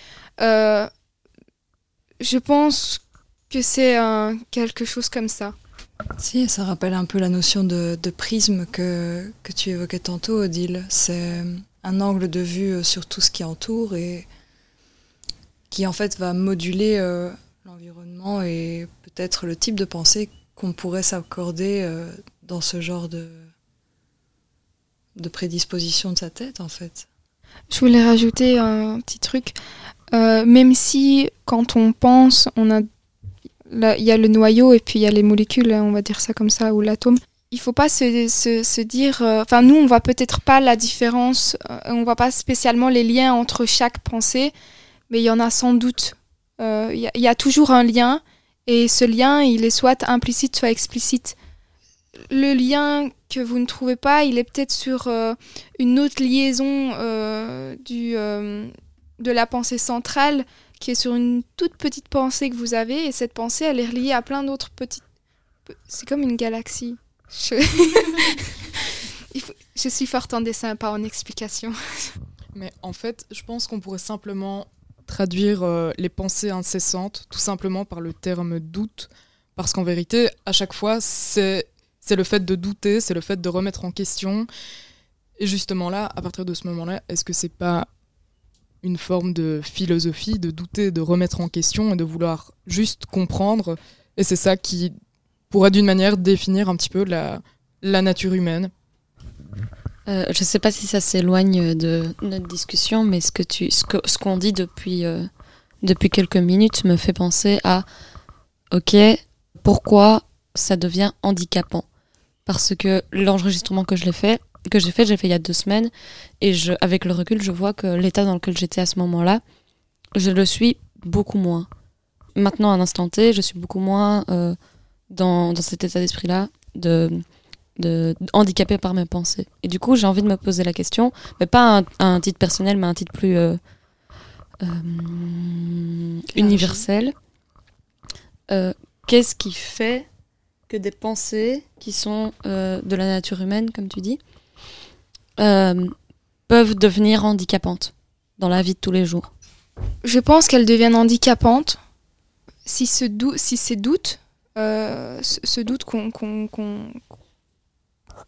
Je pense que c'est quelque chose comme ça. Si, ça rappelle un peu la notion de, de prisme que, que tu évoquais tantôt, Odile. C'est un angle de vue sur tout ce qui entoure et qui en fait va moduler l'environnement et peut-être le type de pensée qu'on pourrait s'accorder euh, dans ce genre de, de prédisposition de sa tête en fait. Je voulais rajouter un petit truc. Euh, même si quand on pense, on a il y a le noyau et puis il y a les molécules, hein, on va dire ça comme ça, ou l'atome. Il faut pas se, se, dire. euh, Enfin, nous, on voit peut-être pas la différence, on voit pas spécialement les liens entre chaque pensée, mais il y en a sans doute. Euh, Il il y a toujours un lien et ce lien, il est soit implicite, soit explicite. Le lien que vous ne trouvez pas, il est peut-être sur euh, une autre liaison euh, du, euh, de la pensée centrale qui est sur une toute petite pensée que vous avez et cette pensée elle est reliée à plein d'autres petites c'est comme une galaxie je... Je suis forte en dessin pas en explication Mais en fait, je pense qu'on pourrait simplement traduire euh, les pensées incessantes tout simplement par le terme doute. Parce qu'en vérité, à chaque fois, c'est le fait de douter, c'est le fait de remettre en question. Et justement là, à partir de ce moment-là, est-ce que c'est pas une forme de philosophie, de douter, de remettre en question et de vouloir juste comprendre? Et c'est ça qui pourrait d'une manière définir un petit peu la nature humaine. Euh, je ne sais pas si ça s'éloigne de notre discussion, mais ce que tu, ce qu'on dit depuis, euh, depuis quelques minutes me fait penser à, ok, pourquoi ça devient handicapant? Parce que l'enregistrement que je l'ai fait, que j'ai fait, j'ai fait il y a deux semaines, et je, avec le recul, je vois que l'état dans lequel j'étais à ce moment-là, je le suis beaucoup moins. maintenant, à un instant T, je suis beaucoup moins euh, dans, dans cet état d'esprit-là de, de, handicapée par mes pensées. Et du coup, j'ai envie de me poser la question, mais pas à un, titre personnel, mais à un titre plus euh, euh, universel. Euh, Qu'est-ce qui fait que des pensées qui sont de la nature humaine, comme tu dis, peuvent devenir handicapantes dans la vie de tous les jours? Je pense qu'elles deviennent handicapantes si, ce dou- si ces doutes, ce, ce doute qu'on-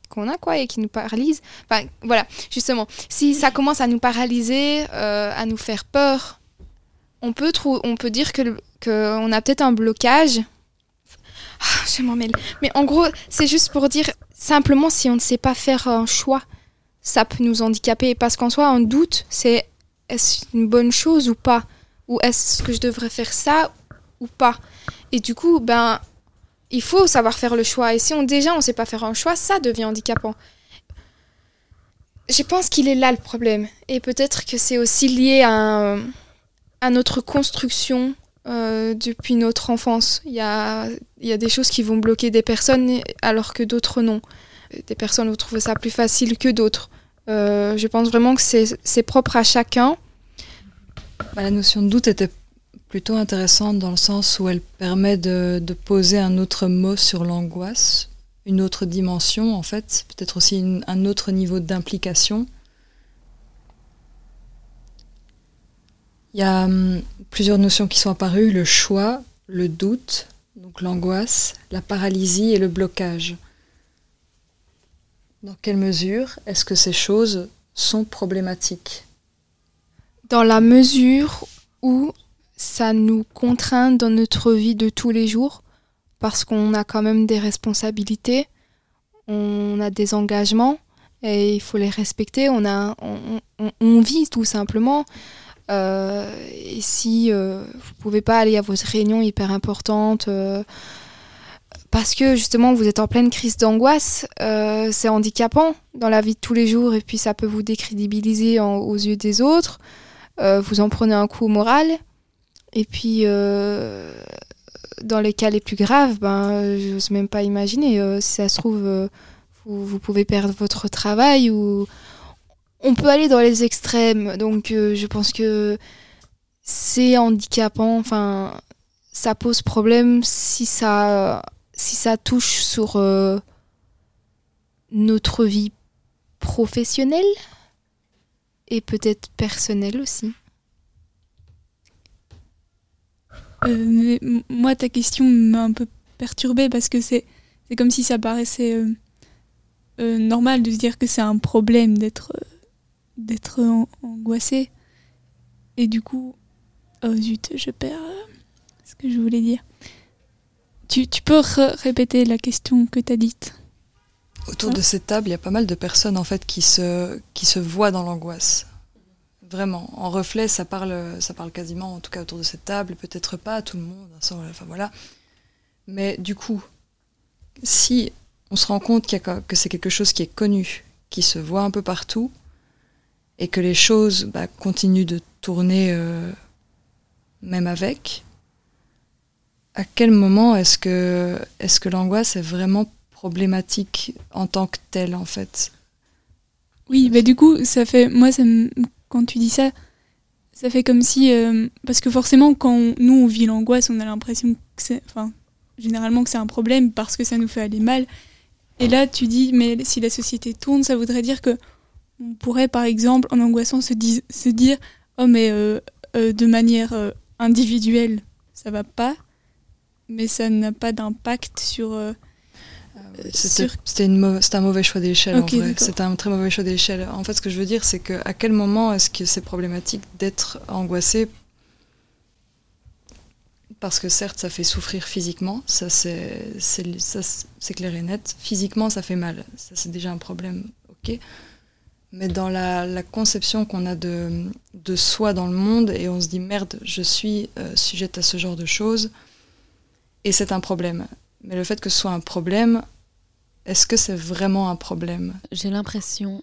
qu'on a quoi et qui nous paralyse, enfin, voilà, justement, si ça commence à nous paralyser, euh, à nous faire peur, on peut, on peut dire que, le- que a peut-être un blocage. Ah, je m'en mêle. Mais en gros, c'est juste pour dire simplement si on ne sait pas faire un choix, ça peut nous handicaper. Parce qu'en soi, un doute, c'est est-ce une bonne chose ou pas? Ou est-ce que je devrais faire ça ou pas? Et du coup, ben, il faut savoir faire le choix. Et si on déjà on sait pas faire un choix, ça devient handicapant. Je pense qu'il est là le problème. Et peut-être que c'est aussi lié à, à notre construction euh, depuis notre enfance. Il y a, y a des choses qui vont bloquer des personnes alors que d'autres non. Des personnes vont trouver ça plus facile que d'autres. Euh, je pense vraiment que c'est c'est propre à chacun. Bah, la notion de doute était plutôt intéressante dans le sens où elle permet de, poser un autre mot sur l'angoisse, une autre dimension en fait, peut-être aussi un autre niveau d'implication. Il y a hum, plusieurs notions qui sont apparues, le choix, le doute, donc l'angoisse, la paralysie et le blocage. Dans quelle mesure est-ce que ces choses sont problématiques? Dans la mesure où ça nous contraint dans notre vie de tous les jours, parce qu'on a quand même des responsabilités, on a des engagements, et il faut les respecter, on, a, on, vit tout simplement. Euh, et si euh, vous pouvez pas aller à votre réunion hyper importante, euh, parce que justement vous êtes en pleine crise d'angoisse, c'est handicapant dans la vie de tous les jours, et puis ça peut vous décrédibiliser aux yeux des autres vous en prenez un coup au moral. Et puis, euh, dans les cas les plus graves, ben, je n'ose même pas imaginer. euh, si ça se trouve, euh, vous, vous pouvez perdre votre travail ou on peut aller dans les extrêmes. Donc, je pense que c'est handicapant. Enfin, ça pose problème si ça, si ça touche sur notre vie professionnelle et peut-être personnelle aussi. Euh, mais m- moi, ta question m'a un peu perturbée parce que c'est c'est comme si ça paraissait euh, euh, normal de se dire que c'est un problème d'être euh, d'être an- angoissé. Et du coup, oh zut, je perds euh, ce que je voulais dire. Tu, tu peux répéter la question que tu as dite? Autour de cette table, il y a pas mal de personnes en fait qui se, qui se voient dans l'angoisse. Vraiment, en reflet, ça parle, ça parle quasiment, en tout cas autour de cette table, peut-être pas à tout le monde, hein, enfin voilà. Mais du coup, si on se rend compte que c'est quelque chose qui est connu, qui se voit un peu partout, et que les choses bah, continuent de tourner euh, même avec, à quel moment est-ce que, est-ce que l'angoisse est vraiment problématique en tant que telle en fait? Oui, bah du coup, ça fait. Moi, ça me- quand tu dis ça, ça fait comme si. euh, parce que forcément, quand nous, on vit l'angoisse, on a l'impression que c'est. Enfin, généralement, que c'est un problème parce que ça nous fait aller mal. Et là, tu dis, mais si la société tourne, ça voudrait dire que. On pourrait, par exemple, en angoissant, se, dire Oh, mais euh, euh, de manière individuelle, ça va pas. Mais ça n'a pas d'impact sur. C'était sur- un mauvais choix d'échelle Ok, en vrai. d'accord. C'était un très mauvais choix d'échelle. En fait, ce que je veux dire, c'est que à quel moment est-ce que c'est problématique d'être angoissé? Parce que certes, ça fait souffrir physiquement, ça c'est c'est- ça, c'est clair et net. Physiquement, ça fait mal, ça c'est déjà un problème, ok. Mais dans la, la conception qu'on a de, de soi dans le monde, et on se dit merde, je suis euh, sujette à ce genre de choses, et c'est un problème. Mais le fait que ce soit un problème, est-ce que c'est vraiment un problème? J'ai l'impression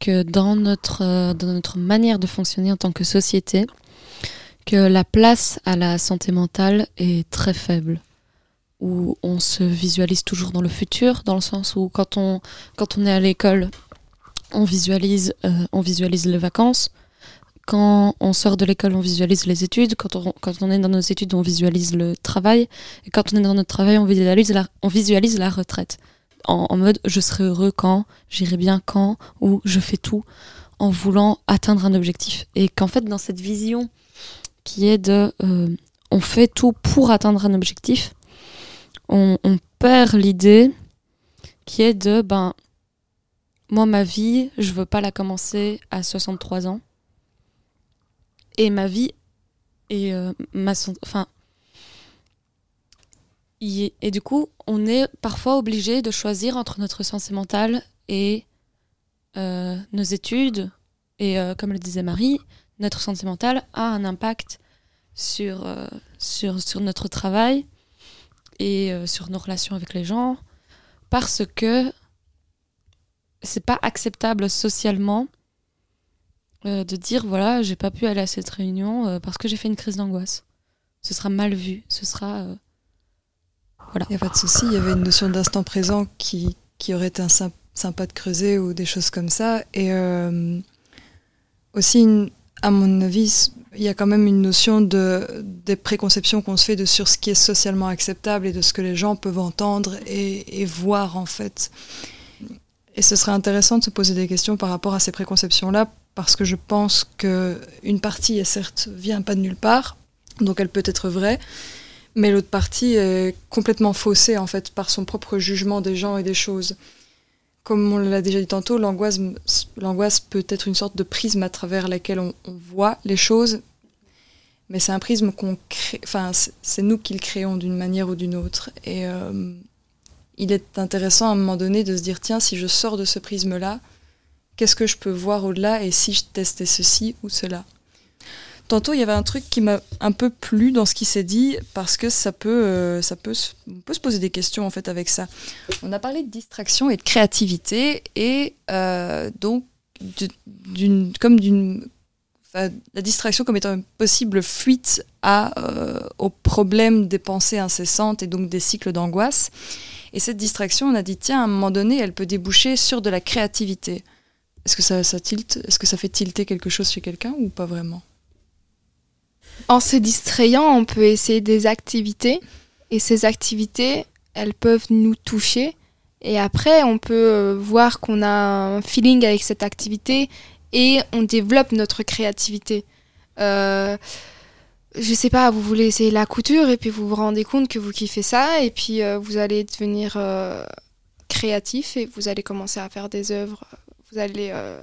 que dans notre, euh, dans notre manière de fonctionner en tant que société, que la place à la santé mentale est très faible, où on se visualise toujours dans le futur, dans le sens où quand on, quand on est à l'école, on visualise, euh, on visualise les vacances. Quand on sort de l'école, on visualise les études. Quand on, est dans nos études, on visualise le travail. Et quand on est dans notre travail, on visualise la, retraite. En, mode, je serai heureux quand, j'irai bien quand, ou je fais tout en voulant atteindre un objectif. Et qu'en fait, dans cette vision qui est de euh, on fait tout pour atteindre un objectif, on, on perd l'idée qui est de ben moi ma vie, je veux pas la commencer à 63 ans. Et ma vie et euh, ma santé enfin et du coup, on est parfois obligé de choisir entre notre santé mentale et euh, nos études. Et euh, comme le disait Marie, notre santé mentale a un impact sur, sur, sur notre travail et sur nos relations avec les gens parce que c'est pas acceptable socialement euh, de dire voilà, j'ai pas pu aller à cette réunion euh, parce que j'ai fait une crise d'angoisse. Ce sera mal vu, ce sera. euh, voilà. Il n'y a pas de souci, il y avait une notion d'instant présent qui, qui aurait été un sym- sympa de creuser ou des choses comme ça. Et aussi, une- à mon avis, il y a quand même une notion de, des préconceptions qu'on se fait de sur ce qui est socialement acceptable et de ce que les gens peuvent entendre et, et voir en fait. Et ce serait intéressant de se poser des questions par rapport à ces préconceptions-là, parce que je pense que une partie, est certes, vient pas de nulle part, donc elle peut être vraie, mais l'autre partie est complètement faussée en fait par son propre jugement des gens et des choses. Comme on l'a déjà dit tantôt, l'angoisse, peut être une sorte de prisme à travers lequel on, voit les choses, mais c'est un prisme qu'on crée, enfin c'est- c'est nous qui le créons d'une manière ou d'une autre. Et euh, il est intéressant à un moment donné de se dire tiens, si je sors de ce prisme-là, qu'est-ce que je peux voir au-delà et si je testais ceci ou cela? Tantôt, il y avait un truc qui m'a un peu plu dans ce qui s'est dit parce que ça peut, euh, ça peut, on peut se poser des questions en fait avec ça. On a parlé de distraction et de créativité et euh, donc d'une, comme d'une, la distraction comme étant une possible fuite à, euh, au problème des pensées incessantes et donc des cycles d'angoisse. Et cette distraction, on a dit tiens, à un moment donné, elle peut déboucher sur de la créativité. Est-ce que ça, tilte? Est-ce que ça fait tilter quelque chose chez quelqu'un ou pas vraiment? En se distrayant, on peut essayer des activités et ces activités, elles peuvent nous toucher. Et après on peut euh, voir qu'on a un feeling avec cette activité et on développe notre créativité. Euh, je sais pas, vous voulez essayer la couture et puis vous vous rendez compte que vous kiffez ça et puis euh, vous allez devenir euh, créatif et vous allez commencer à faire des œuvres, vous allez euh,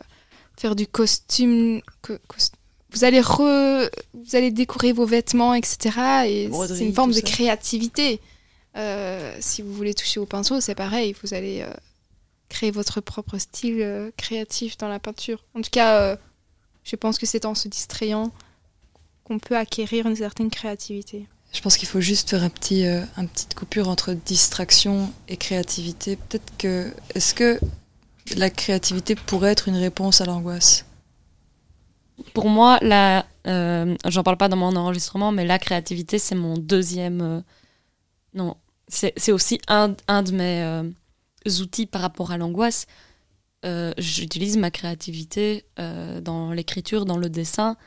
faire du costume, co- cos- vous allez re, vous allez décorer vos vêtements, etc. Et c'est une forme de ça. créativité. Euh, si vous voulez toucher au pinceau, c'est pareil. Vous allez euh, créer votre propre style euh, créatif dans la peinture. En tout cas, euh, je pense que c'est en se distrayant qu'on peut acquérir une certaine créativité. Je pense qu'il faut juste faire un petit, euh, un petite coupure entre distraction et créativité. Peut-être que. Est-ce que la créativité pourrait être une réponse à l'angoisse Pour moi, la, euh, j'en parle pas dans mon enregistrement, mais la créativité, c'est mon deuxième. euh, non, c'est aussi un, un de mes euh, outils par rapport à l'angoisse. Euh, J'utilise ma créativité dans l'écriture, dans le dessin,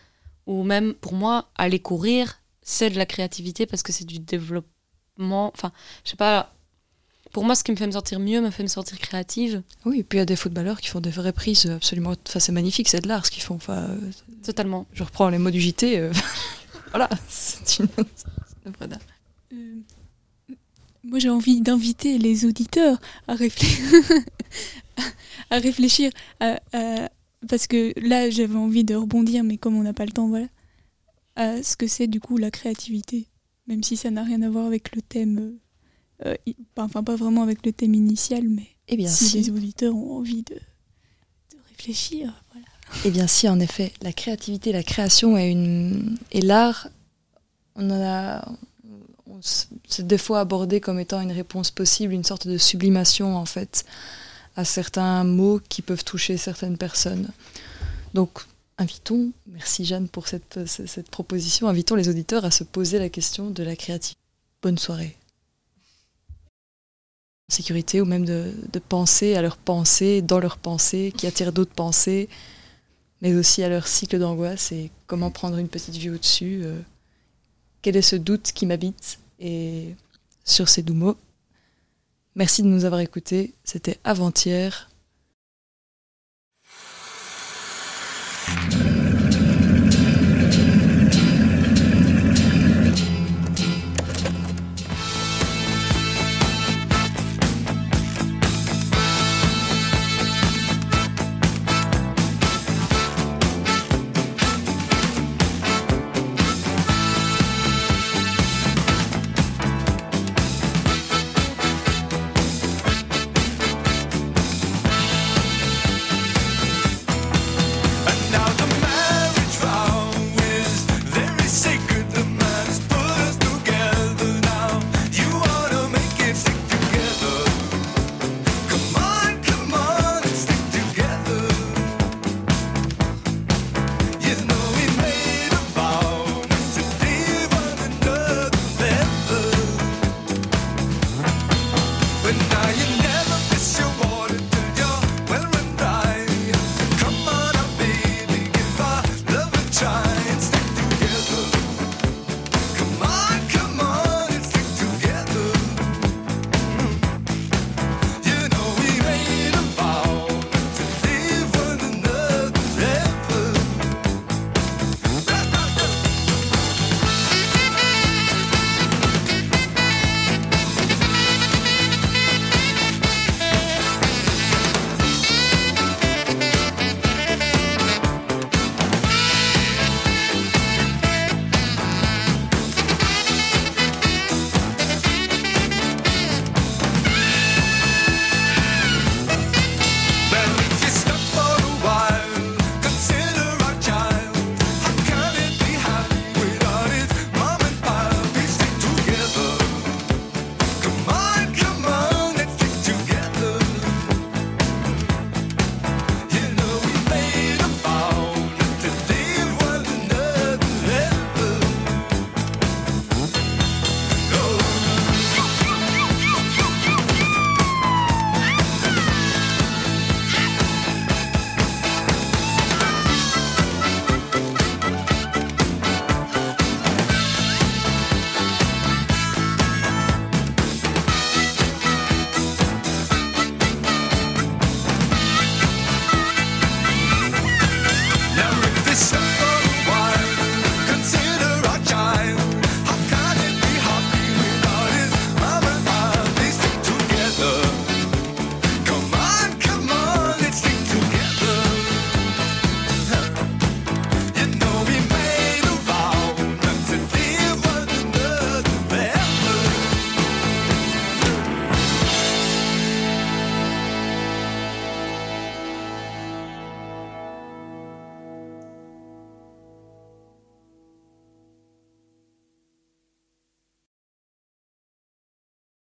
ou même pour moi, aller courir, c'est de la créativité parce que c'est du développement. Enfin, je sais pas. Pour moi, ce qui me fait me sentir mieux me fait me sentir créative. Oui, et puis il y a des footballeurs qui font des vraies prises absolument. Enfin, c'est magnifique, c'est de l'art ce qu'ils font. Enfin, euh, Totalement. je reprends les mots du JT. euh, voilà, c'est une. Euh, moi, j'ai envie d'inviter les auditeurs à réfléchir, à réfléchir à- à- parce que là, j'avais envie de rebondir, mais comme on n'a pas le temps, voilà, à ce que c'est du coup la créativité, même si ça n'a rien à voir avec le thème, euh, enfin pas vraiment avec le thème initial, mais Eh bien, si, si. les auditeurs ont envie de, de réfléchir, voilà. Eh bien si, en effet, la créativité, la création et, une... et l'art, on en a... C'est des fois abordé comme étant une réponse possible, une sorte de sublimation en fait à certains mots qui peuvent toucher certaines personnes. Donc invitons, merci Jeanne pour cette, cette proposition, invitons les auditeurs à se poser la question de la créativité. Bonne soirée sécurité ou même de, penser à leurs pensées, dans leurs pensées, qui attirent d'autres pensées, mais aussi à leur cycle d'angoisse et comment mm. prendre une petite vue au-dessus. Euh, quel est ce doute qui m'habite Et sur ces doux mots, merci de nous avoir écoutés. C'était avant-hier.